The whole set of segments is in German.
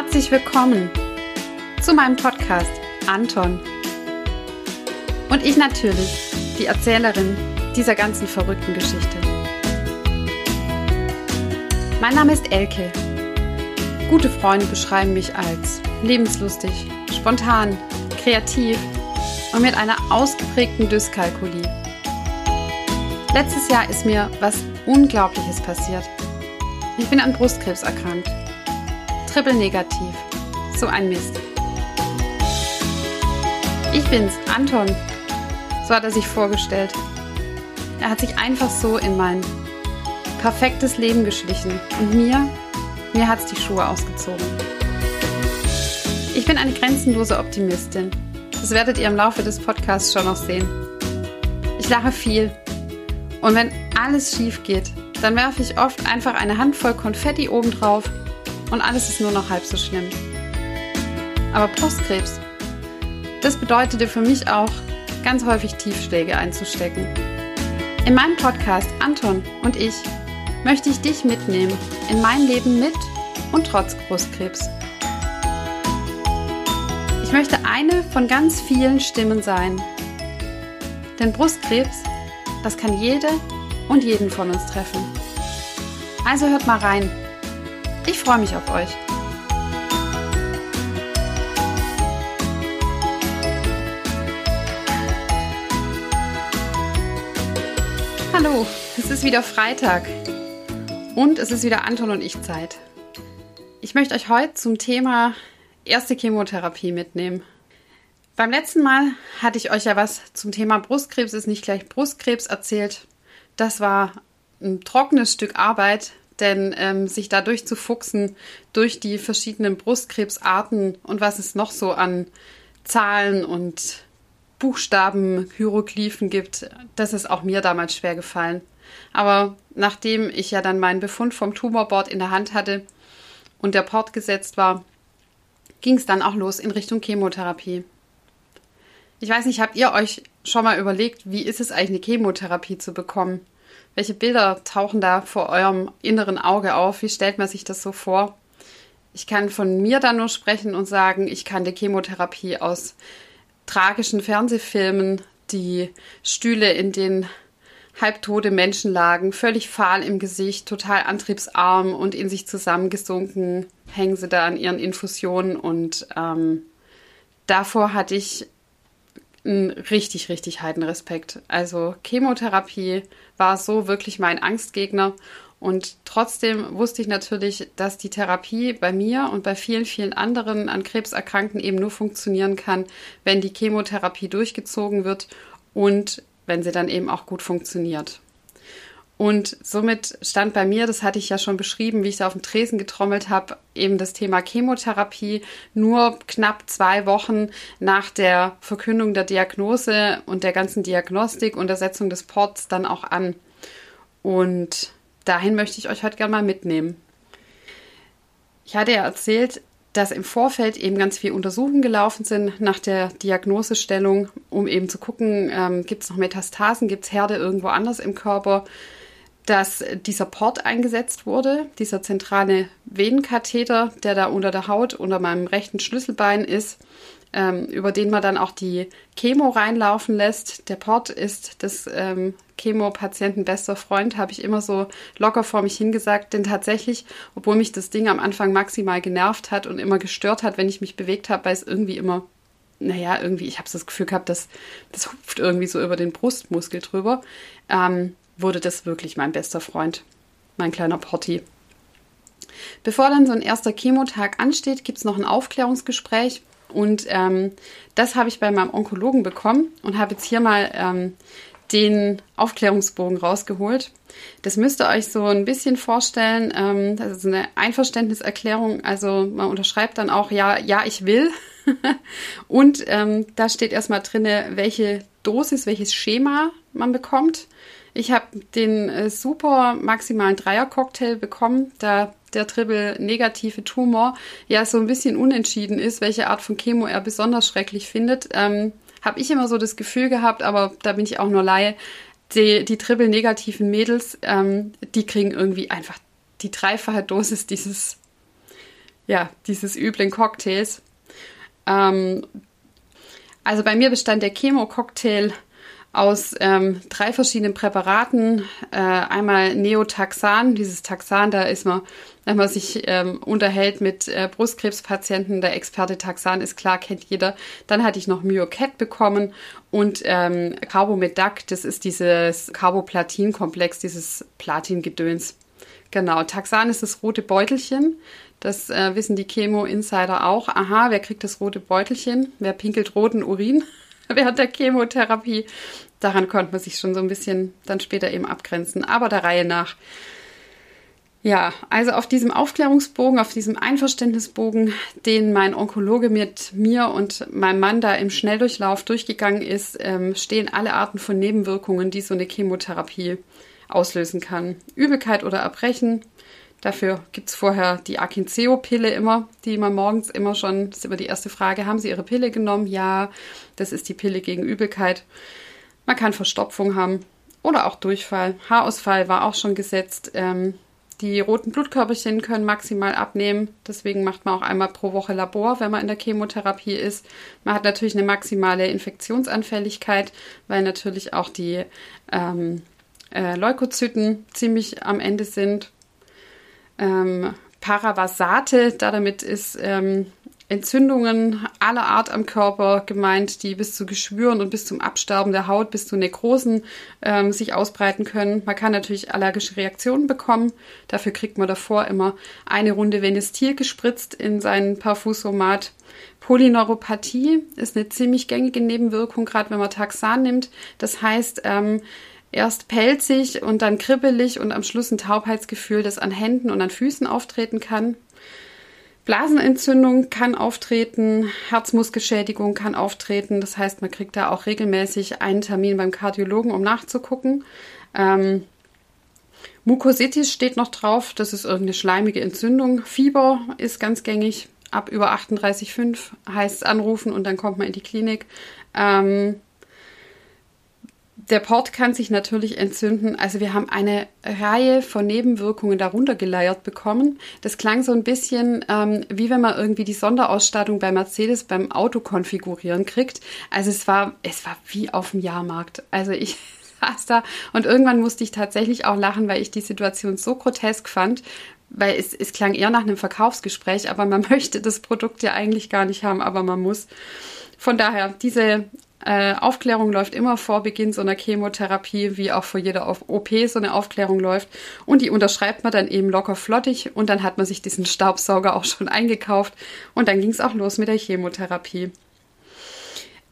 herzlich willkommen zu meinem Podcast Anton. Und ich natürlich, die Erzählerin dieser ganzen verrückten Geschichte. Mein Name ist Elke. Gute Freunde beschreiben mich als lebenslustig, spontan, kreativ und mit einer ausgeprägten Dyskalkulie. Letztes Jahr ist mir was Unglaubliches passiert. Ich bin an Brustkrebs erkrankt. Triple negativ. So ein Mist. Ich bin's, Anton. So hat er sich vorgestellt. Er hat sich einfach so in mein perfektes Leben geschlichen und mir, mir hat's die Schuhe ausgezogen. Ich bin eine grenzenlose Optimistin. Das werdet ihr im Laufe des Podcasts schon noch sehen. Ich lache viel. Und wenn alles schief geht, dann werfe ich oft einfach eine Handvoll Konfetti obendrauf und alles ist nur noch halb so schlimm. Aber Brustkrebs, das bedeutete für mich auch, ganz häufig Tiefschläge einzustecken. In meinem Podcast Anton und ich möchte ich dich mitnehmen in mein Leben mit und trotz Brustkrebs. Ich möchte eine von ganz vielen Stimmen sein. Denn Brustkrebs, das kann jede und jeden von uns treffen. Also hört mal rein. Ich freue mich auf euch. Hallo, es ist wieder Freitag und es ist wieder Anton und ich Zeit. Ich möchte euch heute zum Thema erste Chemotherapie mitnehmen. Beim letzten Mal hatte ich euch ja was zum Thema Brustkrebs ist nicht gleich Brustkrebs erzählt. Das war ein trockenes Stück Arbeit, denn ähm, sich da durchzufuchsen durch die verschiedenen Brustkrebsarten und was es noch so an Zahlen und Buchstaben, Hieroglyphen gibt, das ist auch mir damals schwer gefallen. Aber nachdem ich ja dann meinen Befund vom Tumorboard in der Hand hatte und der Port gesetzt war, ging es dann auch los in Richtung Chemotherapie. Ich weiß nicht, habt ihr euch schon mal überlegt, wie ist es eigentlich eine Chemotherapie zu bekommen? Welche Bilder tauchen da vor eurem inneren Auge auf? Wie stellt man sich das so vor? Ich kann von mir da nur sprechen und sagen, ich kannte Chemotherapie aus tragischen Fernsehfilmen, die Stühle, in denen halbtote Menschen lagen, völlig fahl im Gesicht, total antriebsarm und in sich zusammengesunken, hängen sie da an ihren Infusionen und ähm, davor hatte ich einen richtig, richtig heiden Respekt. Also Chemotherapie war so wirklich mein Angstgegner. Und trotzdem wusste ich natürlich, dass die Therapie bei mir und bei vielen, vielen anderen an Krebserkrankten eben nur funktionieren kann, wenn die Chemotherapie durchgezogen wird und wenn sie dann eben auch gut funktioniert. Und somit stand bei mir, das hatte ich ja schon beschrieben, wie ich da auf dem Tresen getrommelt habe, eben das Thema Chemotherapie nur knapp zwei Wochen nach der Verkündung der Diagnose und der ganzen Diagnostik und der Setzung des Ports dann auch an. Und dahin möchte ich euch heute gerne mal mitnehmen. Ich hatte ja erzählt, dass im Vorfeld eben ganz viele Untersuchungen gelaufen sind nach der Diagnosestellung, um eben zu gucken, ähm, gibt es noch Metastasen, gibt es Herde irgendwo anders im Körper, dass dieser Port eingesetzt wurde, dieser zentrale Venenkatheter, der da unter der Haut, unter meinem rechten Schlüsselbein ist, ähm, über den man dann auch die Chemo reinlaufen lässt. Der Port ist des ähm, Chemo-Patienten bester Freund, habe ich immer so locker vor mich hingesagt, denn tatsächlich, obwohl mich das Ding am Anfang maximal genervt hat und immer gestört hat, wenn ich mich bewegt habe, weil es irgendwie immer naja, irgendwie, ich habe das Gefühl gehabt, dass das hupft irgendwie so über den Brustmuskel drüber. Ähm, wurde das wirklich mein bester Freund, mein kleiner Porti. Bevor dann so ein erster Chemotag ansteht, gibt es noch ein Aufklärungsgespräch. Und ähm, das habe ich bei meinem Onkologen bekommen und habe jetzt hier mal ähm, den Aufklärungsbogen rausgeholt. Das müsst ihr euch so ein bisschen vorstellen. Ähm, das ist eine Einverständniserklärung. Also man unterschreibt dann auch, ja, ja, ich will. und ähm, da steht erstmal drin, welche Dosis, welches Schema man bekommt. Ich habe den äh, super maximalen Dreier-Cocktail bekommen, da der Triple-negative Tumor ja so ein bisschen unentschieden ist, welche Art von Chemo er besonders schrecklich findet. Ähm, habe ich immer so das Gefühl gehabt, aber da bin ich auch nur Laie, die, die Triple-negativen Mädels, ähm, die kriegen irgendwie einfach die dreifache Dosis dieses ja, dieses üblen Cocktails. Ähm, also bei mir bestand der Chemo-Cocktail aus ähm, drei verschiedenen Präparaten. Äh, einmal Neotaxan, dieses Taxan, da ist man, wenn man sich ähm, unterhält mit äh, Brustkrebspatienten, der Experte Taxan ist klar, kennt jeder. Dann hatte ich noch Myocat bekommen und ähm, Carbomedac, das ist dieses Carboplatin-Komplex, dieses Platingedöns. Genau, Taxan ist das rote Beutelchen. Das äh, wissen die Chemo-Insider auch. Aha, wer kriegt das rote Beutelchen? Wer pinkelt roten Urin? während der Chemotherapie. Daran konnte man sich schon so ein bisschen dann später eben abgrenzen, aber der Reihe nach. Ja, also auf diesem Aufklärungsbogen, auf diesem Einverständnisbogen, den mein Onkologe mit mir und meinem Mann da im Schnelldurchlauf durchgegangen ist, ähm, stehen alle Arten von Nebenwirkungen, die so eine Chemotherapie auslösen kann. Übelkeit oder Erbrechen, Dafür gibt es vorher die Akinceo-Pille immer, die man morgens immer schon, das ist immer die erste Frage, haben Sie Ihre Pille genommen? Ja, das ist die Pille gegen Übelkeit. Man kann Verstopfung haben oder auch Durchfall. Haarausfall war auch schon gesetzt. Ähm, die roten Blutkörperchen können maximal abnehmen. Deswegen macht man auch einmal pro Woche Labor, wenn man in der Chemotherapie ist. Man hat natürlich eine maximale Infektionsanfälligkeit, weil natürlich auch die ähm, äh, Leukozyten ziemlich am Ende sind ähm, Paravasate, da damit ist ähm, Entzündungen aller Art am Körper gemeint, die bis zu Geschwüren und bis zum Absterben der Haut, bis zu Nekrosen ähm, sich ausbreiten können. Man kann natürlich allergische Reaktionen bekommen. Dafür kriegt man davor immer eine Runde Venestil gespritzt in seinen Parfusomat. Polyneuropathie ist eine ziemlich gängige Nebenwirkung, gerade wenn man Taxan nimmt. Das heißt, ähm, erst pelzig und dann kribbelig und am Schluss ein Taubheitsgefühl, das an Händen und an Füßen auftreten kann. Blasenentzündung kann auftreten, Herzmuskelschädigung kann auftreten. Das heißt, man kriegt da auch regelmäßig einen Termin beim Kardiologen, um nachzugucken. Ähm, Mukositis steht noch drauf, das ist irgendeine schleimige Entzündung. Fieber ist ganz gängig. Ab über 38,5 heißt es anrufen und dann kommt man in die Klinik. Ähm, der Port kann sich natürlich entzünden. Also wir haben eine Reihe von Nebenwirkungen darunter geleiert bekommen. Das klang so ein bisschen ähm, wie wenn man irgendwie die Sonderausstattung bei Mercedes beim Auto konfigurieren kriegt. Also es war, es war wie auf dem Jahrmarkt. Also ich saß da und irgendwann musste ich tatsächlich auch lachen, weil ich die Situation so grotesk fand, weil es, es klang eher nach einem Verkaufsgespräch, aber man möchte das Produkt ja eigentlich gar nicht haben, aber man muss. Von daher, diese äh, Aufklärung läuft immer vor Beginn so einer Chemotherapie, wie auch vor jeder OP so eine Aufklärung läuft. Und die unterschreibt man dann eben locker flottig und dann hat man sich diesen Staubsauger auch schon eingekauft und dann ging es auch los mit der Chemotherapie.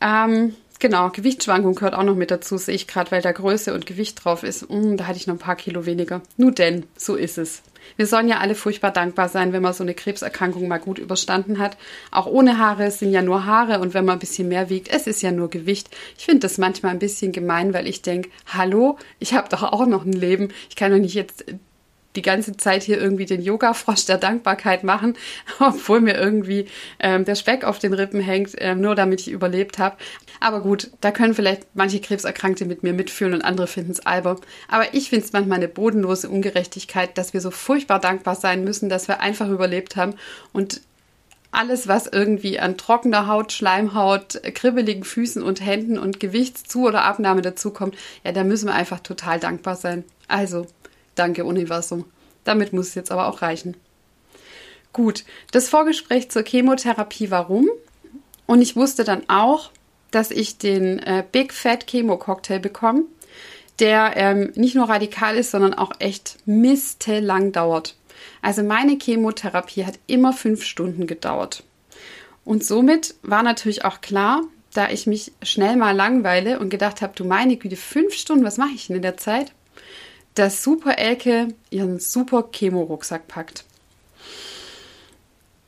Ähm, genau, Gewichtsschwankung gehört auch noch mit dazu, sehe ich gerade, weil da Größe und Gewicht drauf ist. Mm, da hatte ich noch ein paar Kilo weniger. Nur denn, so ist es. Wir sollen ja alle furchtbar dankbar sein, wenn man so eine Krebserkrankung mal gut überstanden hat. Auch ohne Haare sind ja nur Haare und wenn man ein bisschen mehr wiegt, es ist ja nur Gewicht. Ich finde das manchmal ein bisschen gemein, weil ich denke, hallo, ich habe doch auch noch ein Leben. Ich kann doch nicht jetzt die ganze Zeit hier irgendwie den Yoga-Frosch der Dankbarkeit machen, obwohl mir irgendwie ähm, der Speck auf den Rippen hängt, ähm, nur damit ich überlebt habe. Aber gut, da können vielleicht manche Krebserkrankte mit mir mitfühlen und andere finden es albern. Aber ich finde es manchmal eine bodenlose Ungerechtigkeit, dass wir so furchtbar dankbar sein müssen, dass wir einfach überlebt haben und alles, was irgendwie an trockener Haut, Schleimhaut, kribbeligen Füßen und Händen und Gewichtszu- oder Abnahme dazukommt, ja, da müssen wir einfach total dankbar sein. Also, Danke, Universum. Damit muss es jetzt aber auch reichen. Gut, das Vorgespräch zur Chemotherapie, warum? Und ich wusste dann auch, dass ich den äh, Big Fat Chemo Cocktail bekomme, der ähm, nicht nur radikal ist, sondern auch echt mistelang dauert. Also meine Chemotherapie hat immer fünf Stunden gedauert. Und somit war natürlich auch klar, da ich mich schnell mal langweile und gedacht habe, du meine Güte, fünf Stunden, was mache ich denn in der Zeit? Dass Super Elke ihren super Chemo-Rucksack packt.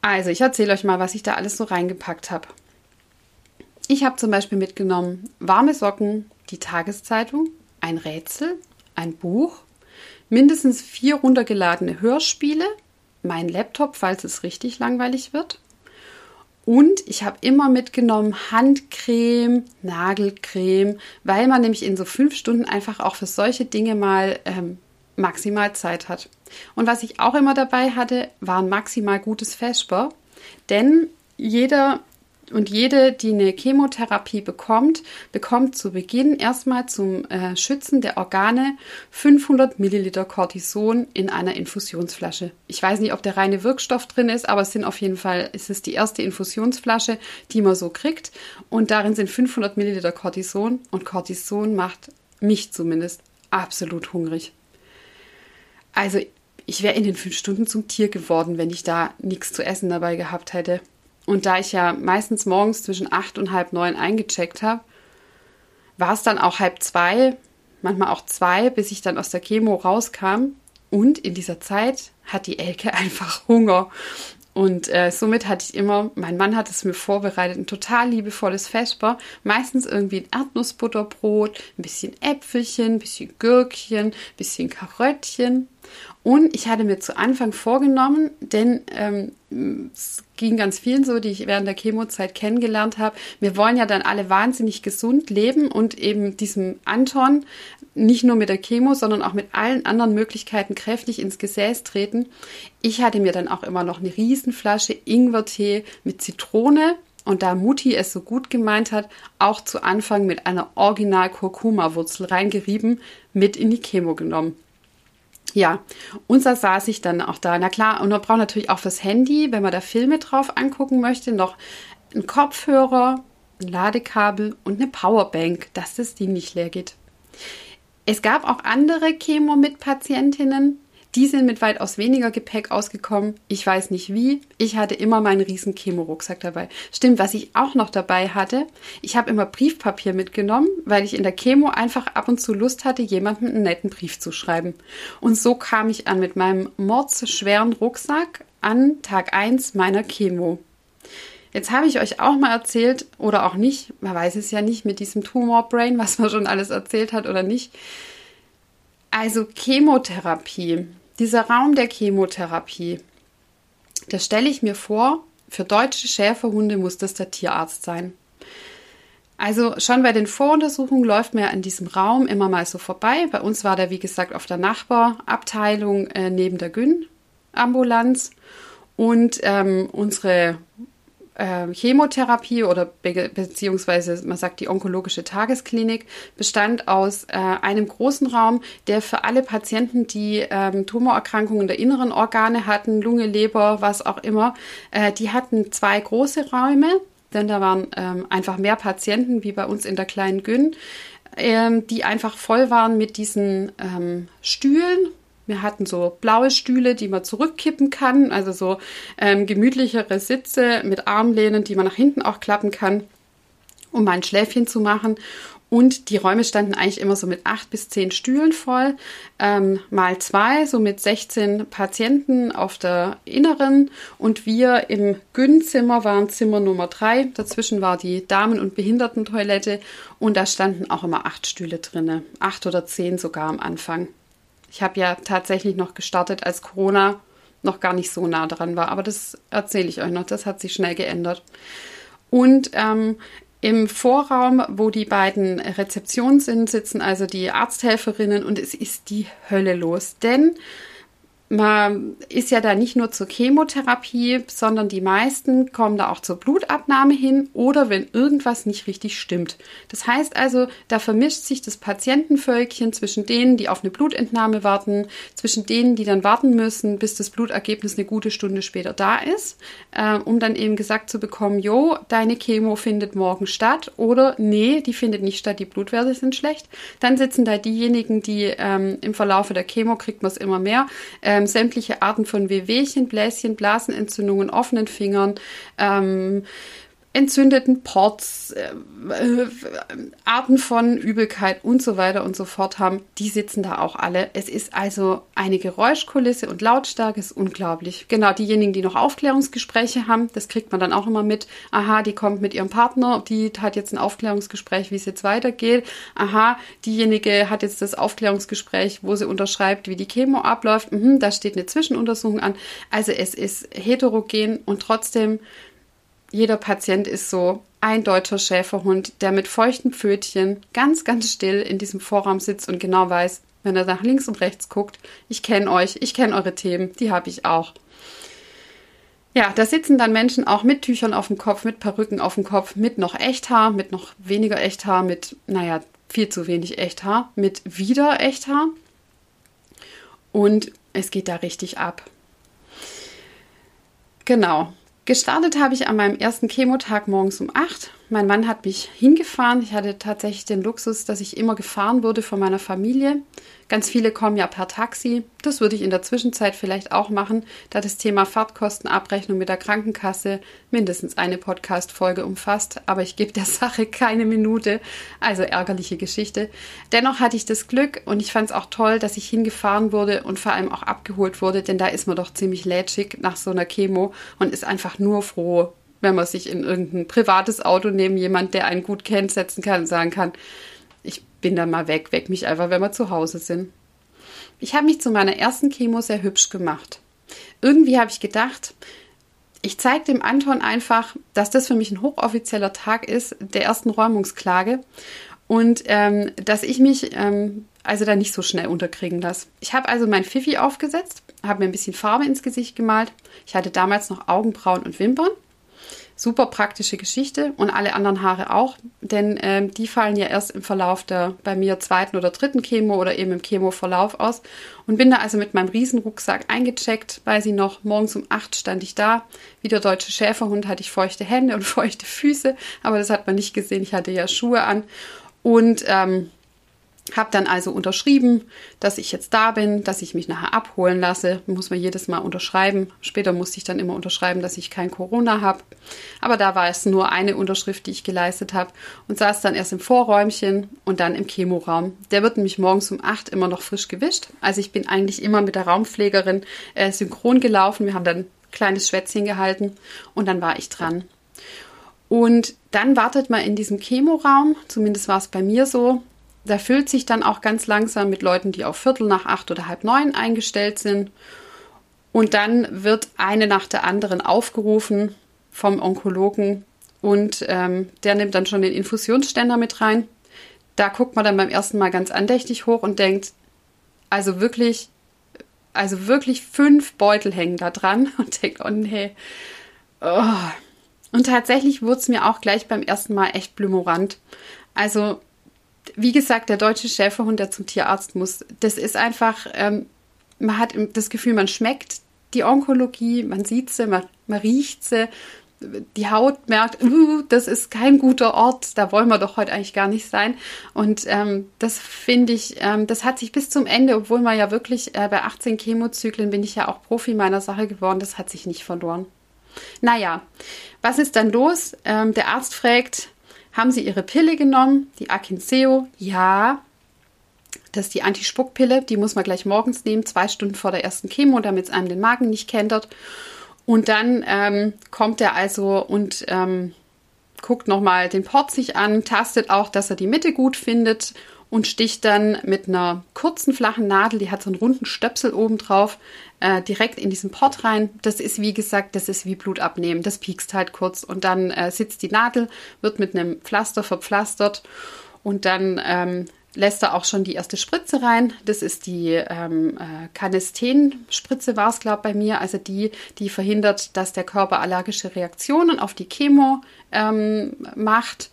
Also, ich erzähle euch mal, was ich da alles so reingepackt habe. Ich habe zum Beispiel mitgenommen warme Socken, die Tageszeitung, ein Rätsel, ein Buch, mindestens vier runtergeladene Hörspiele, mein Laptop, falls es richtig langweilig wird, und ich habe immer mitgenommen Handcreme, Nagelcreme, weil man nämlich in so fünf Stunden einfach auch für solche Dinge mal ähm, maximal Zeit hat. Und was ich auch immer dabei hatte, war ein maximal gutes Vesper, denn jeder und jede, die eine Chemotherapie bekommt, bekommt zu Beginn erstmal zum äh, Schützen der Organe 500 Milliliter Cortison in einer Infusionsflasche. Ich weiß nicht, ob der reine Wirkstoff drin ist, aber es sind auf jeden Fall, es ist die erste Infusionsflasche, die man so kriegt. Und darin sind 500 Milliliter Cortison und Cortison macht mich zumindest absolut hungrig. Also ich wäre in den fünf Stunden zum Tier geworden, wenn ich da nichts zu essen dabei gehabt hätte. Und da ich ja meistens morgens zwischen acht und halb neun eingecheckt habe, war es dann auch halb zwei, manchmal auch zwei, bis ich dann aus der Chemo rauskam. Und in dieser Zeit hat die Elke einfach Hunger. Und äh, somit hatte ich immer, mein Mann hat es mir vorbereitet, ein total liebevolles Vesper. Meistens irgendwie ein Erdnussbutterbrot, ein bisschen Äpfelchen, ein bisschen Gürkchen, ein bisschen Karöttchen. Und ich hatte mir zu Anfang vorgenommen, denn ähm, es ging ganz vielen so, die ich während der Chemozeit kennengelernt habe. Wir wollen ja dann alle wahnsinnig gesund leben und eben diesem Anton nicht nur mit der Chemo, sondern auch mit allen anderen Möglichkeiten kräftig ins Gesäß treten. Ich hatte mir dann auch immer noch eine Riesenflasche Ingwertee mit Zitrone und da Mutti es so gut gemeint hat, auch zu Anfang mit einer Original Kurkuma-Wurzel reingerieben, mit in die Chemo genommen. Ja, und da saß ich dann auch da. Na klar, und man braucht natürlich auch fürs Handy, wenn man da Filme drauf angucken möchte, noch einen Kopfhörer, ein Ladekabel und eine Powerbank, dass das Ding nicht leer geht. Es gab auch andere Chemo mit Patientinnen, die sind mit weitaus weniger Gepäck ausgekommen. Ich weiß nicht wie. Ich hatte immer meinen riesen Chemo-Rucksack dabei. Stimmt, was ich auch noch dabei hatte, ich habe immer Briefpapier mitgenommen, weil ich in der Chemo einfach ab und zu Lust hatte, jemandem einen netten Brief zu schreiben. Und so kam ich an mit meinem mordsschweren Rucksack an Tag 1 meiner Chemo. Jetzt habe ich euch auch mal erzählt, oder auch nicht, man weiß es ja nicht mit diesem Tumor-Brain, was man schon alles erzählt hat oder nicht. Also Chemotherapie dieser Raum der Chemotherapie, da stelle ich mir vor, für deutsche Schäferhunde muss das der Tierarzt sein. Also schon bei den Voruntersuchungen läuft man ja in diesem Raum immer mal so vorbei. Bei uns war der, wie gesagt, auf der Nachbarabteilung äh, neben der Gyn-Ambulanz. Und ähm, unsere Chemotherapie oder be beziehungsweise man sagt die onkologische Tagesklinik bestand aus äh, einem großen Raum, der für alle Patienten, die ähm, Tumorerkrankungen der inneren Organe hatten, Lunge, Leber, was auch immer, äh, die hatten zwei große Räume, denn da waren ähm, einfach mehr Patienten wie bei uns in der kleinen Gyn, ähm, die einfach voll waren mit diesen ähm, Stühlen, wir hatten so blaue Stühle, die man zurückkippen kann, also so ähm, gemütlichere Sitze mit Armlehnen, die man nach hinten auch klappen kann, um mal ein Schläfchen zu machen. Und die Räume standen eigentlich immer so mit acht bis zehn Stühlen voll, ähm, mal zwei, so mit 16 Patienten auf der inneren. Und wir im Gyn-Zimmer waren Zimmer Nummer drei. Dazwischen war die Damen- und Behindertentoilette und da standen auch immer acht Stühle drinne, acht oder zehn sogar am Anfang. Ich habe ja tatsächlich noch gestartet, als Corona noch gar nicht so nah dran war. Aber das erzähle ich euch noch. Das hat sich schnell geändert. Und ähm, im Vorraum, wo die beiden Rezeptionen sind, sitzen also die Arzthelferinnen und es ist die Hölle los. Denn man ist ja da nicht nur zur Chemotherapie, sondern die meisten kommen da auch zur Blutabnahme hin oder wenn irgendwas nicht richtig stimmt. Das heißt also, da vermischt sich das Patientenvölkchen zwischen denen, die auf eine Blutentnahme warten, zwischen denen, die dann warten müssen, bis das Blutergebnis eine gute Stunde später da ist, äh, um dann eben gesagt zu bekommen, jo, deine Chemo findet morgen statt oder nee, die findet nicht statt, die Blutwerte sind schlecht. Dann sitzen da diejenigen, die ähm, im Verlaufe der Chemo kriegt man es immer mehr. Äh, ähm, sämtliche Arten von Wehwehchen, Bläschen, Blasenentzündungen, offenen Fingern, ähm, entzündeten Ports, äh, Arten von Übelkeit und so weiter und so fort haben, die sitzen da auch alle. Es ist also eine Geräuschkulisse und Lautstärke ist unglaublich. Genau, diejenigen, die noch Aufklärungsgespräche haben, das kriegt man dann auch immer mit. Aha, die kommt mit ihrem Partner, die hat jetzt ein Aufklärungsgespräch, wie es jetzt weitergeht. Aha, diejenige hat jetzt das Aufklärungsgespräch, wo sie unterschreibt, wie die Chemo abläuft. Mhm, da steht eine Zwischenuntersuchung an. Also es ist heterogen und trotzdem jeder Patient ist so ein deutscher Schäferhund, der mit feuchten Pfötchen ganz, ganz still in diesem Vorraum sitzt und genau weiß, wenn er nach links und rechts guckt. Ich kenne euch, ich kenne eure Themen, die habe ich auch. Ja, da sitzen dann Menschen auch mit Tüchern auf dem Kopf, mit Perücken auf dem Kopf, mit noch Echthaar, mit noch weniger Echthaar, mit, naja, viel zu wenig Echthaar, mit wieder Echthaar. Und es geht da richtig ab. Genau. Gestartet habe ich an meinem ersten Chemotag morgens um 8. Mein Mann hat mich hingefahren. Ich hatte tatsächlich den Luxus, dass ich immer gefahren wurde von meiner Familie. Ganz viele kommen ja per Taxi. Das würde ich in der Zwischenzeit vielleicht auch machen, da das Thema Fahrtkostenabrechnung mit der Krankenkasse mindestens eine Podcast-Folge umfasst. Aber ich gebe der Sache keine Minute. Also ärgerliche Geschichte. Dennoch hatte ich das Glück und ich fand es auch toll, dass ich hingefahren wurde und vor allem auch abgeholt wurde, denn da ist man doch ziemlich lätschig nach so einer Chemo und ist einfach nur froh, wenn man sich in irgendein privates Auto neben jemand, der einen gut kennt, setzen kann und sagen kann, ich bin dann mal weg, weck mich einfach, wenn wir zu Hause sind. Ich habe mich zu meiner ersten Chemo sehr hübsch gemacht. Irgendwie habe ich gedacht, ich zeige dem Anton einfach, dass das für mich ein hochoffizieller Tag ist, der ersten Räumungsklage und ähm, dass ich mich ähm, also da nicht so schnell unterkriegen lasse. Ich habe also mein Fifi aufgesetzt, habe mir ein bisschen Farbe ins Gesicht gemalt. Ich hatte damals noch Augenbrauen und Wimpern super praktische Geschichte und alle anderen Haare auch, denn ähm, die fallen ja erst im Verlauf der bei mir zweiten oder dritten Chemo oder eben im Chemoverlauf aus und bin da also mit meinem Riesenrucksack eingecheckt, weil sie noch morgens um acht stand ich da. Wie der deutsche Schäferhund hatte ich feuchte Hände und feuchte Füße, aber das hat man nicht gesehen. Ich hatte ja Schuhe an und ähm, habe dann also unterschrieben, dass ich jetzt da bin, dass ich mich nachher abholen lasse. Muss man jedes Mal unterschreiben. Später musste ich dann immer unterschreiben, dass ich kein Corona habe. Aber da war es nur eine Unterschrift, die ich geleistet habe und saß dann erst im Vorräumchen und dann im Chemoraum. Der wird nämlich morgens um acht immer noch frisch gewischt. Also ich bin eigentlich immer mit der Raumpflegerin äh, synchron gelaufen. Wir haben dann ein kleines Schwätzchen gehalten und dann war ich dran. Und dann wartet man in diesem Chemoraum, zumindest war es bei mir so, da füllt sich dann auch ganz langsam mit Leuten, die auf Viertel nach acht oder halb neun eingestellt sind. Und dann wird eine nach der anderen aufgerufen vom Onkologen und ähm, der nimmt dann schon den Infusionsständer mit rein. Da guckt man dann beim ersten Mal ganz andächtig hoch und denkt, also wirklich, also wirklich fünf Beutel hängen da dran und denkt, oh nee. Oh. Und tatsächlich wurde es mir auch gleich beim ersten Mal echt blümorant. Also wie gesagt, der deutsche Schäferhund, der zum Tierarzt muss, das ist einfach, ähm, man hat das Gefühl, man schmeckt die Onkologie, man sieht sie, man, man riecht sie, die Haut merkt, uh, das ist kein guter Ort, da wollen wir doch heute eigentlich gar nicht sein. Und ähm, das finde ich, ähm, das hat sich bis zum Ende, obwohl man ja wirklich äh, bei 18 Chemozyklen bin ich ja auch Profi meiner Sache geworden, das hat sich nicht verloren. Naja, was ist dann los? Ähm, der Arzt fragt, haben sie ihre Pille genommen, die Akinseo? Ja. Das ist die Antispuckpille, die muss man gleich morgens nehmen, zwei Stunden vor der ersten Chemo, damit es einem den Magen nicht kentert. Und dann ähm, kommt er also und ähm, guckt nochmal den Port sich an, tastet auch, dass er die Mitte gut findet und sticht dann mit einer kurzen, flachen Nadel, die hat so einen runden Stöpsel oben drauf, äh, direkt in diesen Port rein. Das ist, wie gesagt, das ist wie Blut abnehmen. Das piekst halt kurz und dann äh, sitzt die Nadel, wird mit einem Pflaster verpflastert und dann ähm, lässt er auch schon die erste Spritze rein. Das ist die ähm, äh, Canesten-Spritze war es, glaube ich, bei mir. Also die, die verhindert, dass der Körper allergische Reaktionen auf die Chemo ähm, macht.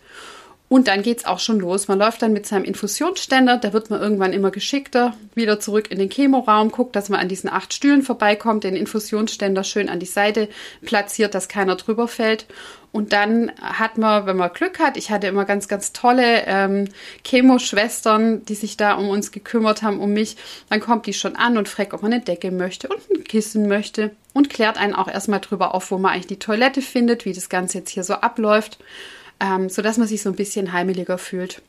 Und dann geht es auch schon los. Man läuft dann mit seinem Infusionsständer, da wird man irgendwann immer geschickter, wieder zurück in den Chemoraum, guckt, dass man an diesen acht Stühlen vorbeikommt, den Infusionsständer schön an die Seite platziert, dass keiner drüber fällt. Und dann hat man, wenn man Glück hat, ich hatte immer ganz, ganz tolle ähm, Chemoschwestern, die sich da um uns gekümmert haben, um mich. Dann kommt die schon an und fragt, ob man eine Decke möchte und ein Kissen möchte und klärt einen auch erstmal drüber auf, wo man eigentlich die Toilette findet, wie das Ganze jetzt hier so abläuft ähm, sodass man sich so ein bisschen heimeliger fühlt.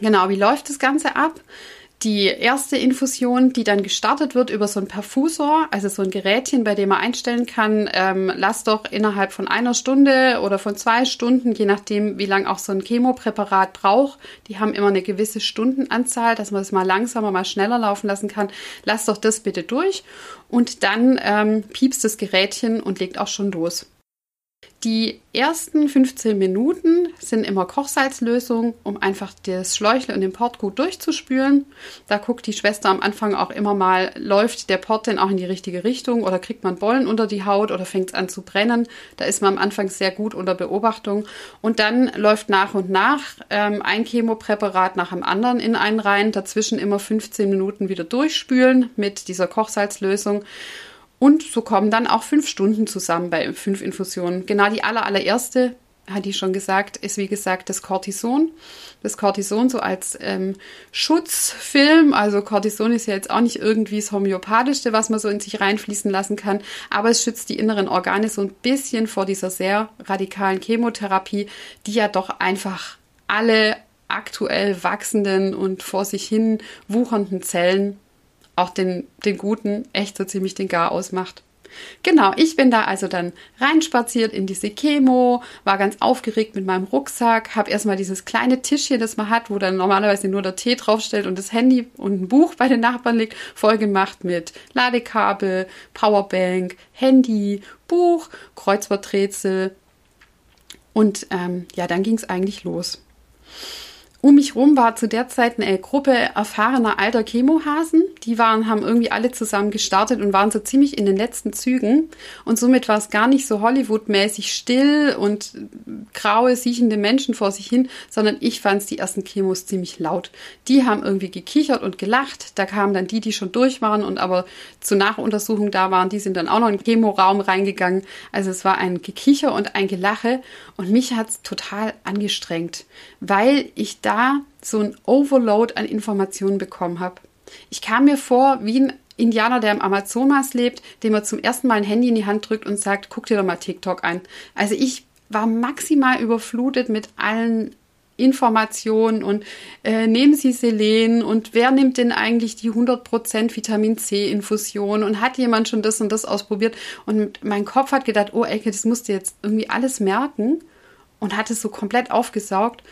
Genau, wie läuft das Ganze ab? Die erste Infusion, die dann gestartet wird über so einen Perfusor, also so ein Gerätchen, bei dem man einstellen kann, ähm, lass doch innerhalb von einer Stunde oder von zwei Stunden, je nachdem, wie lang auch so ein Chemopräparat braucht, die haben immer eine gewisse Stundenanzahl, dass man das mal langsamer, mal schneller laufen lassen kann. Lass doch das bitte durch und dann ähm, piepst das Gerätchen und legt auch schon los. Die ersten 15 Minuten sind immer Kochsalzlösung, um einfach das Schläuchle und den Port gut durchzuspülen. Da guckt die Schwester am Anfang auch immer mal, läuft der Port denn auch in die richtige Richtung oder kriegt man Bollen unter die Haut oder fängt es an zu brennen. Da ist man am Anfang sehr gut unter Beobachtung. Und dann läuft nach und nach ähm, ein Chemopräparat nach dem anderen in einen rein. Dazwischen immer 15 Minuten wieder durchspülen mit dieser Kochsalzlösung. Und so kommen dann auch fünf Stunden zusammen bei fünf Infusionen. Genau die aller, allererste, hat die schon gesagt, ist wie gesagt das Cortison. Das Cortison so als ähm, Schutzfilm. Also Cortison ist ja jetzt auch nicht irgendwie das Homöopathischste, was man so in sich reinfließen lassen kann. Aber es schützt die inneren Organe so ein bisschen vor dieser sehr radikalen Chemotherapie, die ja doch einfach alle aktuell wachsenden und vor sich hin wuchernden Zellen auch den, den guten echt so ziemlich den Gar ausmacht. Genau, ich bin da also dann reinspaziert in diese Chemo, war ganz aufgeregt mit meinem Rucksack, habe erstmal dieses kleine Tischchen, das man hat, wo dann normalerweise nur der Tee draufstellt und das Handy und ein Buch bei den Nachbarn liegt, voll gemacht mit Ladekabel, Powerbank, Handy, Buch, Kreuzworträtsel. Und ähm, ja, dann ging es eigentlich los. Um mich rum war zu der Zeit eine Gruppe erfahrener alter Chemohasen. Die waren, haben irgendwie alle zusammen gestartet und waren so ziemlich in den letzten Zügen. Und somit war es gar nicht so Hollywood-mäßig still und graue, siechende Menschen vor sich hin, sondern ich fand die ersten Chemos ziemlich laut. Die haben irgendwie gekichert und gelacht. Da kamen dann die, die schon durch waren und aber zur Nachuntersuchung da waren, die sind dann auch noch in den Chemoraum reingegangen. Also es war ein Gekicher und ein Gelache und mich hat es total angestrengt, weil ich da da so ein Overload an Informationen bekommen habe. Ich kam mir vor wie ein Indianer, der im Amazonas lebt, dem er zum ersten Mal ein Handy in die Hand drückt und sagt, guck dir doch mal TikTok an. Also ich war maximal überflutet mit allen Informationen und äh, nehmen Sie Selen und wer nimmt denn eigentlich die 100% Vitamin C Infusion und hat jemand schon das und das ausprobiert und mein Kopf hat gedacht, oh Ecke, das musst du jetzt irgendwie alles merken und hat es so komplett aufgesaugt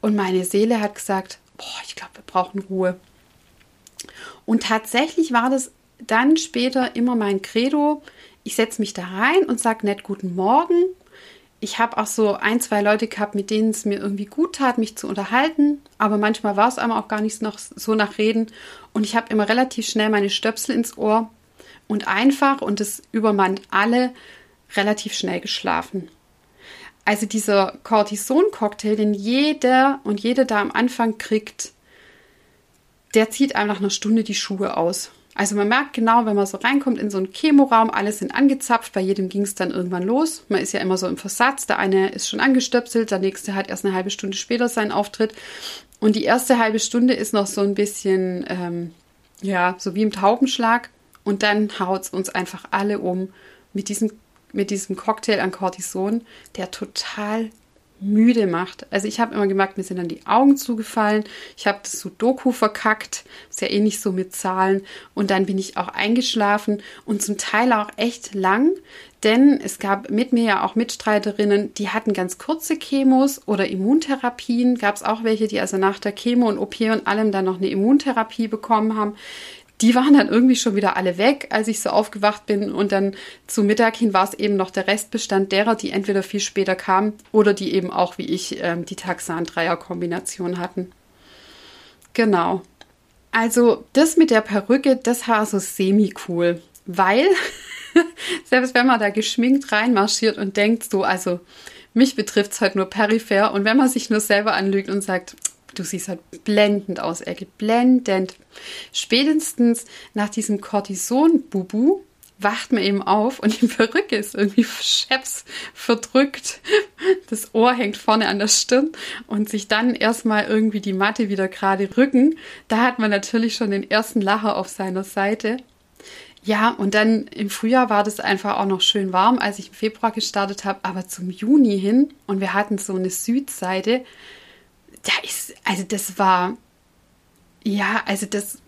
und meine Seele hat gesagt, boah, ich glaube, wir brauchen Ruhe. Und tatsächlich war das dann später immer mein Credo. Ich setze mich da rein und sage nett guten Morgen. Ich habe auch so ein, zwei Leute gehabt, mit denen es mir irgendwie gut tat, mich zu unterhalten. Aber manchmal war es einmal auch gar nicht noch so nach Reden. Und ich habe immer relativ schnell meine Stöpsel ins Ohr und einfach, und das übermannt alle, relativ schnell geschlafen. Also dieser Cortison-Cocktail, den jeder und jede da am Anfang kriegt, der zieht einem nach einer Stunde die Schuhe aus. Also man merkt genau, wenn man so reinkommt in so einen Chemoraum, alles sind angezapft, bei jedem ging es dann irgendwann los. Man ist ja immer so im Versatz, der eine ist schon angestöpselt, der nächste hat erst eine halbe Stunde später seinen Auftritt. Und die erste halbe Stunde ist noch so ein bisschen, ähm, ja, so wie im Taubenschlag. Und dann haut es uns einfach alle um mit diesem mit diesem Cocktail an Cortison, der total müde macht. Also ich habe immer gemerkt, mir sind dann die Augen zugefallen. Ich habe das Sudoku verkackt. Ist ja eh nicht so mit Zahlen. Und dann bin ich auch eingeschlafen und zum Teil auch echt lang. Denn es gab mit mir ja auch Mitstreiterinnen, die hatten ganz kurze Chemos oder Immuntherapien. Gab es auch welche, die also nach der Chemo und OP und allem dann noch eine Immuntherapie bekommen haben die waren dann irgendwie schon wieder alle weg, als ich so aufgewacht bin. Und dann zu Mittag hin war es eben noch der Restbestand derer, die entweder viel später kamen oder die eben auch wie ich ähm, die Taxan-Dreier-Kombination hatten. Genau. Also das mit der Perücke, das war so semi-cool, weil selbst wenn man da geschminkt reinmarschiert und denkt so, also mich betrifft es halt nur peripher und wenn man sich nur selber anlügt und sagt, du siehst halt blendend aus, Ecke, blendend. Spätestens nach diesem Cortison-Bubu wacht man eben auf und die Perücke ist irgendwie scheps verdrückt. Das Ohr hängt vorne an der Stirn und sich dann erstmal irgendwie die Matte wieder gerade rücken. Da hat man natürlich schon den ersten Lacher auf seiner Seite. Ja, und dann im Frühjahr war das einfach auch noch schön warm, als ich im Februar gestartet habe, aber zum Juni hin und wir hatten so eine Südseite, da ist, also das war, ja, also das,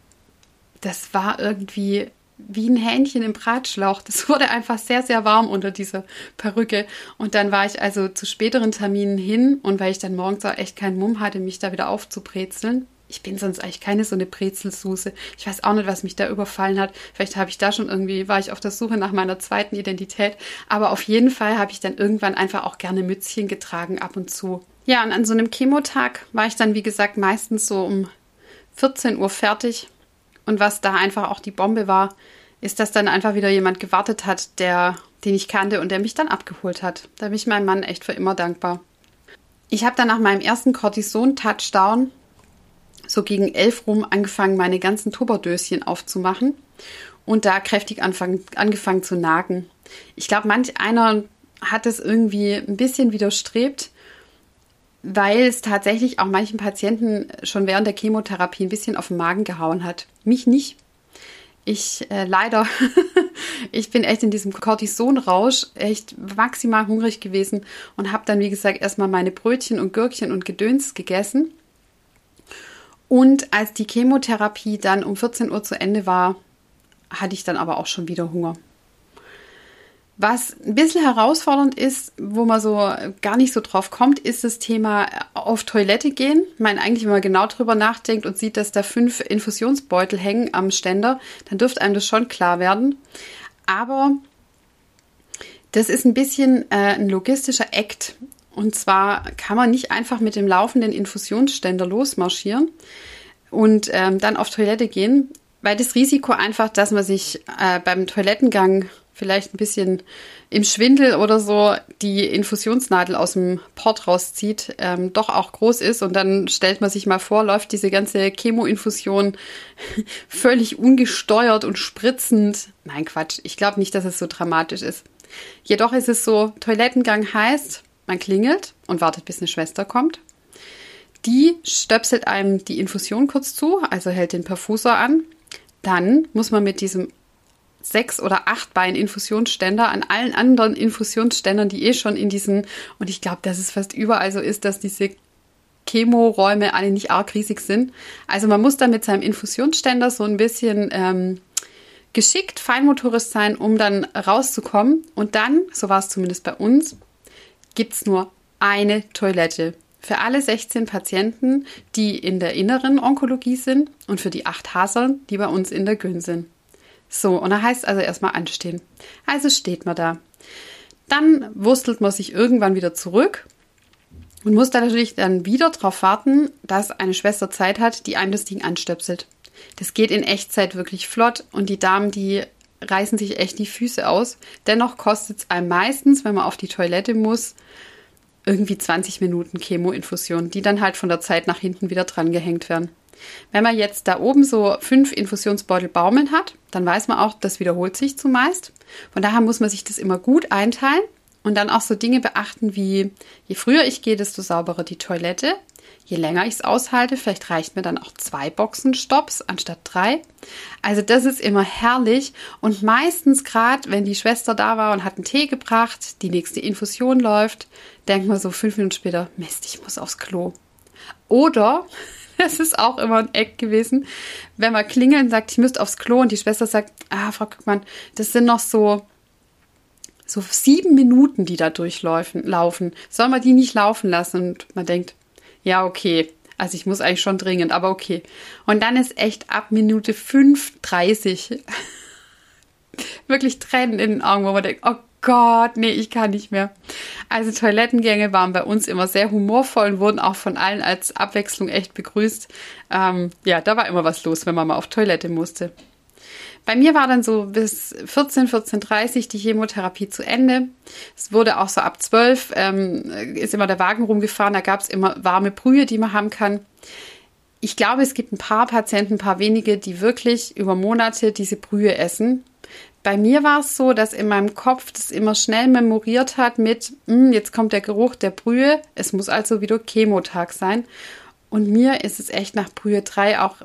das war irgendwie wie ein Hähnchen im Bratschlauch. Das wurde einfach sehr, sehr warm unter dieser Perücke. Und dann war ich also zu späteren Terminen hin und weil ich dann morgens auch echt keinen Mumm hatte, mich da wieder aufzubrezeln. Ich bin sonst eigentlich keine so eine Brezelsuse. Ich weiß auch nicht, was mich da überfallen hat. Vielleicht habe ich da schon irgendwie, war ich auf der Suche nach meiner zweiten Identität. Aber auf jeden Fall habe ich dann irgendwann einfach auch gerne Mützchen getragen, ab und zu. Ja, und an so einem Chemotag war ich dann, wie gesagt, meistens so um 14 Uhr fertig. Und was da einfach auch die Bombe war, ist, dass dann einfach wieder jemand gewartet hat, der, den ich kannte und der mich dann abgeholt hat. Da bin ich meinem Mann echt für immer dankbar. Ich habe dann nach meinem ersten Cortison-Touchdown so gegen elf rum angefangen, meine ganzen Tupperdöschen aufzumachen und da kräftig anfangen, angefangen zu nagen. Ich glaube, manch einer hat es irgendwie ein bisschen widerstrebt, weil es tatsächlich auch manchen Patienten schon während der Chemotherapie ein bisschen auf den Magen gehauen hat. Mich nicht. Ich äh, leider, ich bin echt in diesem Cortisonrausch echt maximal hungrig gewesen und habe dann, wie gesagt, erstmal meine Brötchen und Gürkchen und Gedöns gegessen. Und als die Chemotherapie dann um 14 Uhr zu Ende war, hatte ich dann aber auch schon wieder Hunger. Was ein bisschen herausfordernd ist, wo man so gar nicht so drauf kommt, ist das Thema auf Toilette gehen. Ich meine, eigentlich, wenn man genau drüber nachdenkt und sieht, dass da fünf Infusionsbeutel hängen am Ständer, dann dürfte einem das schon klar werden. Aber das ist ein bisschen äh, ein logistischer Act. Und zwar kann man nicht einfach mit dem laufenden Infusionsständer losmarschieren und ähm, dann auf Toilette gehen, weil das Risiko einfach, dass man sich äh, beim Toilettengang vielleicht ein bisschen im Schwindel oder so die Infusionsnadel aus dem Port rauszieht, ähm, doch auch groß ist. Und dann stellt man sich mal vor, läuft diese ganze Chemoinfusion völlig ungesteuert und spritzend. Nein, Quatsch. Ich glaube nicht, dass es so dramatisch ist. Jedoch ist es so, Toilettengang heißt, man klingelt und wartet, bis eine Schwester kommt. Die stöpselt einem die Infusion kurz zu, also hält den Perfusor an. Dann muss man mit diesem sechs oder acht Bein Infusionsständer an allen anderen Infusionsständern, die eh schon in diesen, und ich glaube, dass es fast überall so ist, dass diese Chemoräume alle nicht arg riesig sind. Also man muss da mit seinem Infusionsständer so ein bisschen ähm, geschickt, feinmotorisch sein, um dann rauszukommen. Und dann, so war es zumindest bei uns, gibt es nur eine Toilette. Für alle 16 Patienten, die in der inneren Onkologie sind und für die acht Hasern, die bei uns in der Gyn sind. So, und da heißt also erstmal anstehen. Also steht man da. Dann wurstelt man sich irgendwann wieder zurück und muss dann natürlich dann wieder darauf warten, dass eine Schwester Zeit hat, die einem das Ding anstöpselt. Das geht in Echtzeit wirklich flott und die Damen, die reißen sich echt die Füße aus. Dennoch kostet es einem meistens, wenn man auf die Toilette muss, irgendwie 20 Minuten Chemoinfusion, die dann halt von der Zeit nach hinten wieder dran gehängt werden. Wenn man jetzt da oben so fünf Infusionsbeutel baumeln hat, dann weiß man auch, das wiederholt sich zumeist. Von daher muss man sich das immer gut einteilen und dann auch so Dinge beachten wie, je früher ich gehe, desto sauberer die Toilette. Je länger ich es aushalte, vielleicht reicht mir dann auch zwei Boxenstopps anstatt drei. Also das ist immer herrlich und meistens gerade, wenn die Schwester da war und hat einen Tee gebracht, die nächste Infusion läuft, denkt man so fünf Minuten später, Mist, ich muss aufs Klo. Oder Das ist auch immer ein Eck gewesen. Wenn man klingeln sagt, ich müsste aufs Klo und die Schwester sagt, ah, Frau Köckmann, das sind noch so, so sieben Minuten, die da durchlaufen, laufen. Soll man die nicht laufen lassen? Und man denkt, ja, okay. Also ich muss eigentlich schon dringend, aber okay. Und dann ist echt ab Minute 5,30 wirklich Tränen in den Augen, wo man denkt, oh Gott, nee, ich kann nicht mehr. Also Toilettengänge waren bei uns immer sehr humorvoll und wurden auch von allen als Abwechslung echt begrüßt. Ähm, ja, da war immer was los, wenn man mal auf Toilette musste. Bei mir war dann so bis 14, 14.30 die Chemotherapie zu Ende. Es wurde auch so ab 12, ähm, ist immer der Wagen rumgefahren, da gab es immer warme Brühe, die man haben kann. Ich glaube, es gibt ein paar Patienten, ein paar wenige, die wirklich über Monate diese Brühe essen bei mir war es so, dass in meinem Kopf das immer schnell memoriert hat mit, hm, jetzt kommt der Geruch der Brühe, es muss also wieder Chemotag sein. Und mir ist es echt nach Brühe 3 auch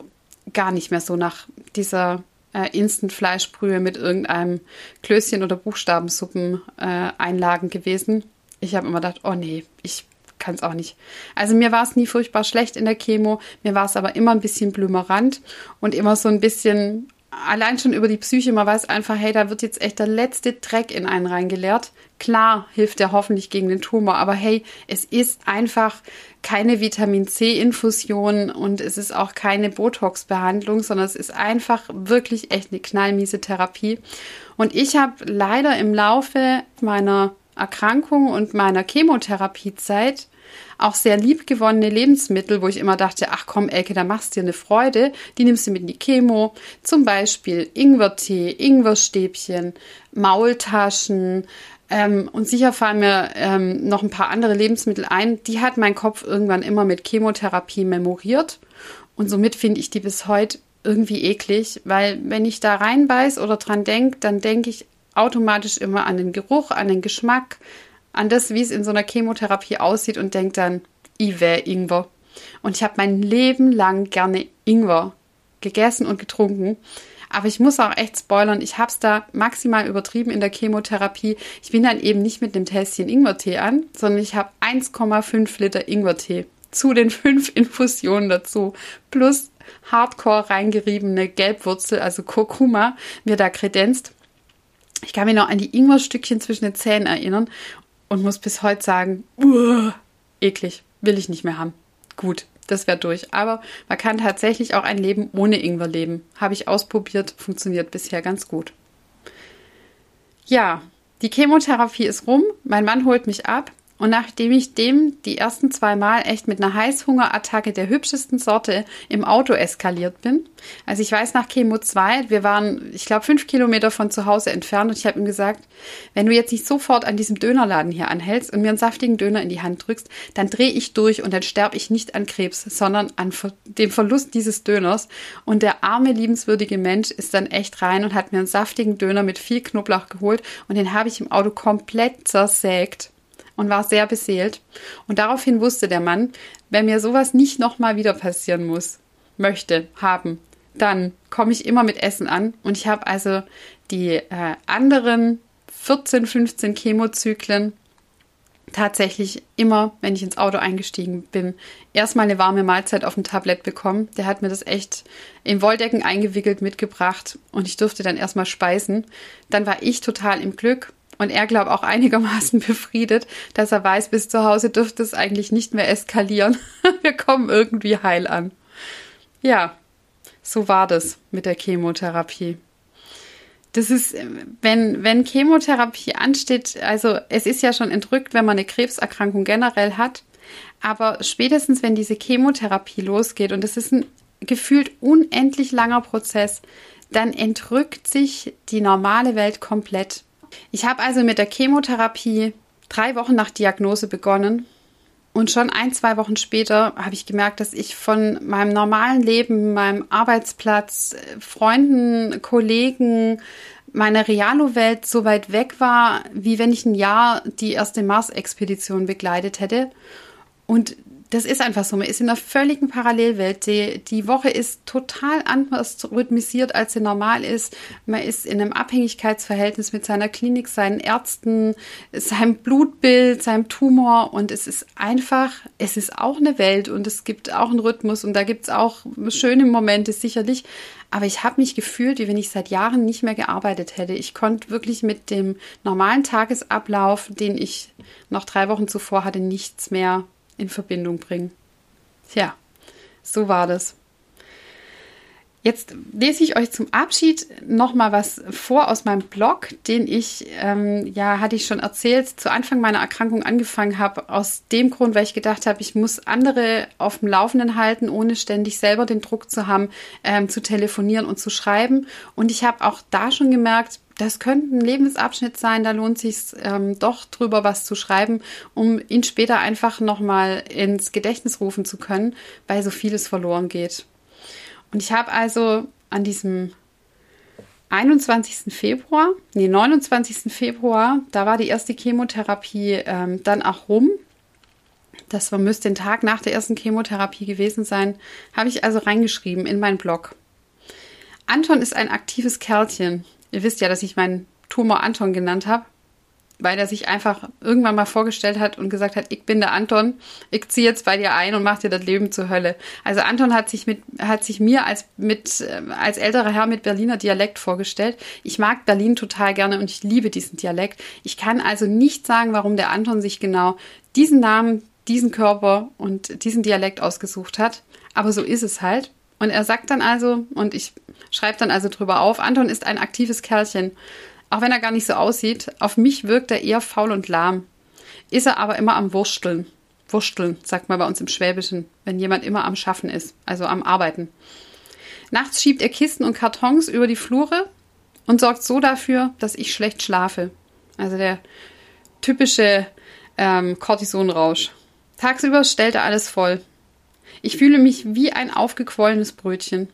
gar nicht mehr so nach dieser äh, Instant-Fleischbrühe mit irgendeinem Klößchen oder Buchstabensuppen-Einlagen äh, gewesen. Ich habe immer gedacht, oh nee, ich kann es auch nicht. Also mir war es nie furchtbar schlecht in der Chemo, mir war es aber immer ein bisschen blümerant und immer so ein bisschen allein schon über die Psyche, man weiß einfach, hey, da wird jetzt echt der letzte Dreck in einen reingeleert. Klar hilft der hoffentlich gegen den Tumor, aber hey, es ist einfach keine Vitamin C-Infusion und es ist auch keine Botox-Behandlung, sondern es ist einfach wirklich echt eine knallmiese Therapie. Und ich habe leider im Laufe meiner Erkrankung und meiner Chemotherapiezeit auch sehr liebgewonnene Lebensmittel, wo ich immer dachte, ach komm, Elke, da machst du dir eine Freude, die nimmst du mit in die Chemo. Zum Beispiel Ingwertee, Ingwerstäbchen, Maultaschen, ähm, und sicher fallen mir ähm, noch ein paar andere Lebensmittel ein. Die hat mein Kopf irgendwann immer mit Chemotherapie memoriert. Und somit finde ich die bis heute irgendwie eklig, weil wenn ich da reinbeiß oder dran denke, dann denke ich automatisch immer an den Geruch, an den Geschmack, an das, wie es in so einer Chemotherapie aussieht und denke dann, ich wäre Ingwer. Und ich habe mein Leben lang gerne Ingwer gegessen und getrunken. Aber ich muss auch echt spoilern, ich habe es da maximal übertrieben in der Chemotherapie. Ich bin dann eben nicht mit dem Tässchen Ingwertee an, sondern ich habe 1,5 Liter Ingwertee zu den fünf Infusionen dazu. Plus hardcore reingeriebene Gelbwurzel, also Kurkuma, mir da kredenzt. Ich kann mich noch an die Ingwerstückchen zwischen den Zähnen erinnern und muss bis heute sagen, uah, eklig, will ich nicht mehr haben. Gut, das wäre durch. Aber man kann tatsächlich auch ein Leben ohne Ingwer leben. Habe ich ausprobiert, funktioniert bisher ganz gut. Ja, die Chemotherapie ist rum. Mein Mann holt mich ab. Und nachdem ich dem die ersten zwei Mal echt mit einer Heißhungerattacke der hübschesten Sorte im Auto eskaliert bin, also ich weiß nach Chemo 2, wir waren, ich glaube, fünf Kilometer von zu Hause entfernt und ich habe ihm gesagt, wenn du jetzt nicht sofort an diesem Dönerladen hier anhältst und mir einen saftigen Döner in die Hand drückst, dann drehe ich durch und dann sterbe ich nicht an Krebs, sondern an dem Verlust dieses Döners. Und der arme, liebenswürdige Mensch ist dann echt rein und hat mir einen saftigen Döner mit viel Knoblauch geholt und den habe ich im Auto komplett zersägt und war sehr beseelt. Und daraufhin wusste der Mann, wenn mir sowas nicht nochmal wieder passieren muss, möchte, haben, dann komme ich immer mit Essen an. Und ich habe also die äh, anderen 14, 15 Chemozyklen tatsächlich immer, wenn ich ins Auto eingestiegen bin, erstmal eine warme Mahlzeit auf dem Tablett bekommen. Der hat mir das echt in Wolldecken eingewickelt mitgebracht und ich durfte dann erstmal speisen. Dann war ich total im Glück und er glaubt auch einigermaßen befriedet, dass er weiß, bis zu Hause dürfte es eigentlich nicht mehr eskalieren. Wir kommen irgendwie heil an. Ja, so war das mit der Chemotherapie. Das ist, wenn, wenn Chemotherapie ansteht, also es ist ja schon entrückt, wenn man eine Krebserkrankung generell hat, aber spätestens, wenn diese Chemotherapie losgeht, und das ist ein gefühlt unendlich langer Prozess, dann entrückt sich die normale Welt komplett. Ich habe also mit der Chemotherapie drei Wochen nach Diagnose begonnen. Und schon ein, zwei Wochen später habe ich gemerkt, dass ich von meinem normalen Leben, meinem Arbeitsplatz, Freunden, Kollegen, meiner Realo-Welt so weit weg war, wie wenn ich ein Jahr die erste Mars-Expedition begleitet hätte. Und das ist einfach so. Man ist in einer völligen Parallelwelt. Die, die Woche ist total anders rhythmisiert, als sie normal ist. Man ist in einem Abhängigkeitsverhältnis mit seiner Klinik, seinen Ärzten, seinem Blutbild, seinem Tumor. Und es ist einfach, es ist auch eine Welt und es gibt auch einen Rhythmus und da gibt es auch schöne Momente sicherlich. Aber ich habe mich gefühlt, wie wenn ich seit Jahren nicht mehr gearbeitet hätte. Ich konnte wirklich mit dem normalen Tagesablauf, den ich noch drei Wochen zuvor hatte, nichts mehr in Verbindung bringen. Tja, so war das. Jetzt lese ich euch zum Abschied noch mal was vor aus meinem Blog, den ich, ähm, ja, hatte ich schon erzählt, zu Anfang meiner Erkrankung angefangen habe. Aus dem Grund, weil ich gedacht habe, ich muss andere auf dem Laufenden halten, ohne ständig selber den Druck zu haben, ähm, zu telefonieren und zu schreiben. Und ich habe auch da schon gemerkt, das könnte ein Lebensabschnitt sein, da lohnt sich ähm, doch drüber was zu schreiben, um ihn später einfach nochmal ins Gedächtnis rufen zu können, weil so vieles verloren geht. Und ich habe also an diesem 21. Februar, nee, 29. Februar, da war die erste Chemotherapie ähm, dann auch rum. Das war, müsste den Tag nach der ersten Chemotherapie gewesen sein. Habe ich also reingeschrieben in meinen Blog. Anton ist ein aktives Kerlchen. Ihr wisst ja, dass ich meinen Tumor Anton genannt habe. Weil er sich einfach irgendwann mal vorgestellt hat und gesagt hat, ich bin der Anton, ich ziehe jetzt bei dir ein und mach dir das Leben zur Hölle. Also Anton hat sich mit, hat sich mir als mit, äh, als älterer Herr mit Berliner Dialekt vorgestellt. Ich mag Berlin total gerne und ich liebe diesen Dialekt. Ich kann also nicht sagen, warum der Anton sich genau diesen Namen, diesen Körper und diesen Dialekt ausgesucht hat. Aber so ist es halt. Und er sagt dann also, und ich schreibe dann also drüber auf, Anton ist ein aktives Kerlchen. Auch wenn er gar nicht so aussieht, auf mich wirkt er eher faul und lahm. Ist er aber immer am Wursteln. Wursteln, sagt man bei uns im Schwäbischen, wenn jemand immer am Schaffen ist, also am Arbeiten. Nachts schiebt er Kisten und Kartons über die Flure und sorgt so dafür, dass ich schlecht schlafe. Also der typische ähm, Cortisonrausch. Tagsüber stellt er alles voll. Ich fühle mich wie ein aufgequollenes Brötchen,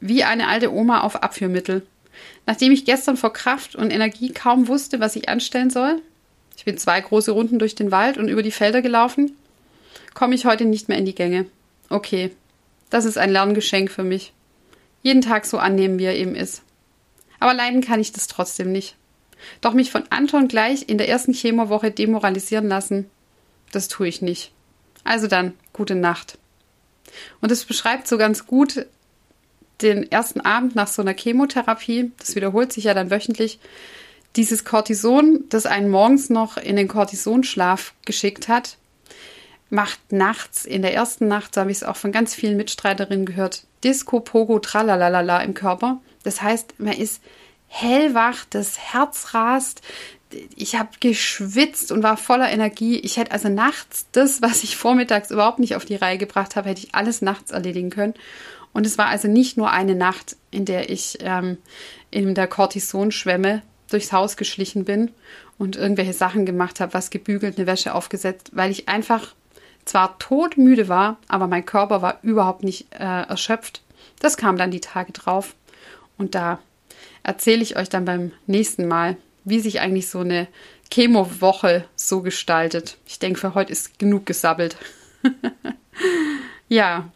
wie eine alte Oma auf Abführmittel. Nachdem ich gestern vor Kraft und Energie kaum wusste, was ich anstellen soll, ich bin zwei große Runden durch den Wald und über die Felder gelaufen, komme ich heute nicht mehr in die Gänge. Okay, das ist ein Lerngeschenk für mich. Jeden Tag so annehmen, wie er eben ist. Aber leiden kann ich das trotzdem nicht. Doch mich von Anton gleich in der ersten Chemowoche demoralisieren lassen, das tue ich nicht. Also dann, gute Nacht. Und es beschreibt so ganz gut den ersten Abend nach so einer Chemotherapie, das wiederholt sich ja dann wöchentlich, dieses Cortison, das einen morgens noch in den Cortisonschlaf geschickt hat, macht nachts, in der ersten Nacht, so habe ich es auch von ganz vielen Mitstreiterinnen gehört, Disco, Pogo, Tralalala im Körper. Das heißt, man ist hellwach, das Herz rast, ich habe geschwitzt und war voller Energie. Ich hätte also nachts das, was ich vormittags überhaupt nicht auf die Reihe gebracht habe, hätte ich alles nachts erledigen können. Und es war also nicht nur eine Nacht, in der ich ähm, in der Cortisonschwemme durchs Haus geschlichen bin und irgendwelche Sachen gemacht habe, was gebügelt, eine Wäsche aufgesetzt, weil ich einfach zwar todmüde war, aber mein Körper war überhaupt nicht äh, erschöpft. Das kam dann die Tage drauf. Und da erzähle ich euch dann beim nächsten Mal, wie sich eigentlich so eine Chemo-Woche so gestaltet. Ich denke, für heute ist genug gesabbelt. ja.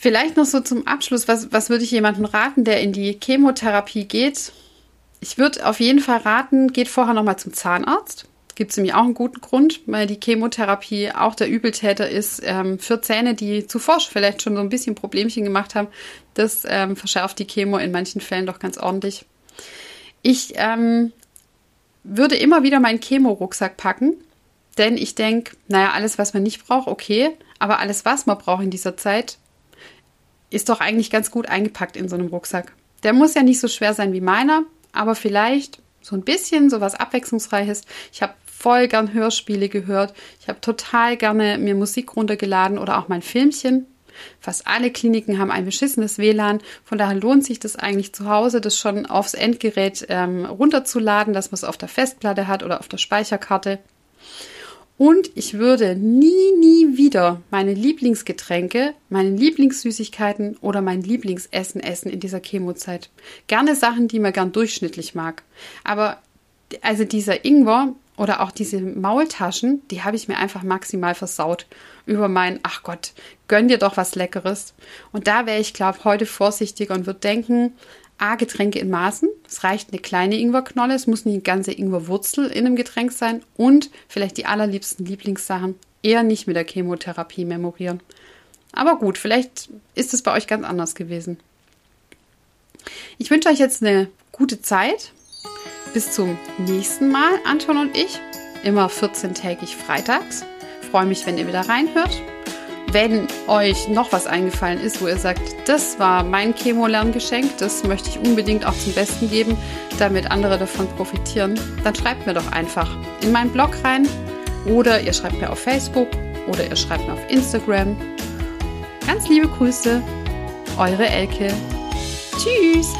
Vielleicht noch so zum Abschluss, was, was würde ich jemandem raten, der in die Chemotherapie geht? Ich würde auf jeden Fall raten, geht vorher nochmal zum Zahnarzt. Gibt es nämlich auch einen guten Grund, weil die Chemotherapie auch der Übeltäter ist ähm, für Zähne, die zuvor vielleicht schon so ein bisschen Problemchen gemacht haben. Das ähm, verschärft die Chemo in manchen Fällen doch ganz ordentlich. Ich ähm, würde immer wieder meinen Chemo-Rucksack packen, denn ich denke, naja, alles, was man nicht braucht, okay, aber alles, was man braucht in dieser Zeit, ist doch eigentlich ganz gut eingepackt in so einem Rucksack. Der muss ja nicht so schwer sein wie meiner, aber vielleicht so ein bisschen so was Abwechslungsreiches. Ich habe voll gern Hörspiele gehört. Ich habe total gerne mir Musik runtergeladen oder auch mein Filmchen. Fast alle Kliniken haben ein beschissenes WLAN. Von daher lohnt sich das eigentlich zu Hause, das schon aufs Endgerät ähm, runterzuladen, dass man es auf der Festplatte hat oder auf der Speicherkarte. Und ich würde nie, nie wieder meine Lieblingsgetränke, meine Lieblingssüßigkeiten oder mein Lieblingsessen essen in dieser Chemozeit. Gerne Sachen, die man gern durchschnittlich mag. Aber also dieser Ingwer oder auch diese Maultaschen, die habe ich mir einfach maximal versaut über mein, ach Gott, gönn dir doch was Leckeres. Und da wäre ich, glaube heute vorsichtiger und würde denken, A, Getränke in Maßen. Es reicht eine kleine Ingwerknolle, es muss nicht eine ganze Ingwerwurzel in einem Getränk sein und vielleicht die allerliebsten Lieblingssachen eher nicht mit der Chemotherapie memorieren. Aber gut, vielleicht ist es bei euch ganz anders gewesen. Ich wünsche euch jetzt eine gute Zeit. Bis zum nächsten Mal, Anton und ich. Immer 14-tägig freitags. freue mich, wenn ihr wieder reinhört. Wenn euch noch was eingefallen ist, wo ihr sagt, das war mein Chemo-Lerngeschenk, das möchte ich unbedingt auch zum Besten geben, damit andere davon profitieren, dann schreibt mir doch einfach in meinen Blog rein oder ihr schreibt mir auf Facebook oder ihr schreibt mir auf Instagram. Ganz liebe Grüße, eure Elke. Tschüss!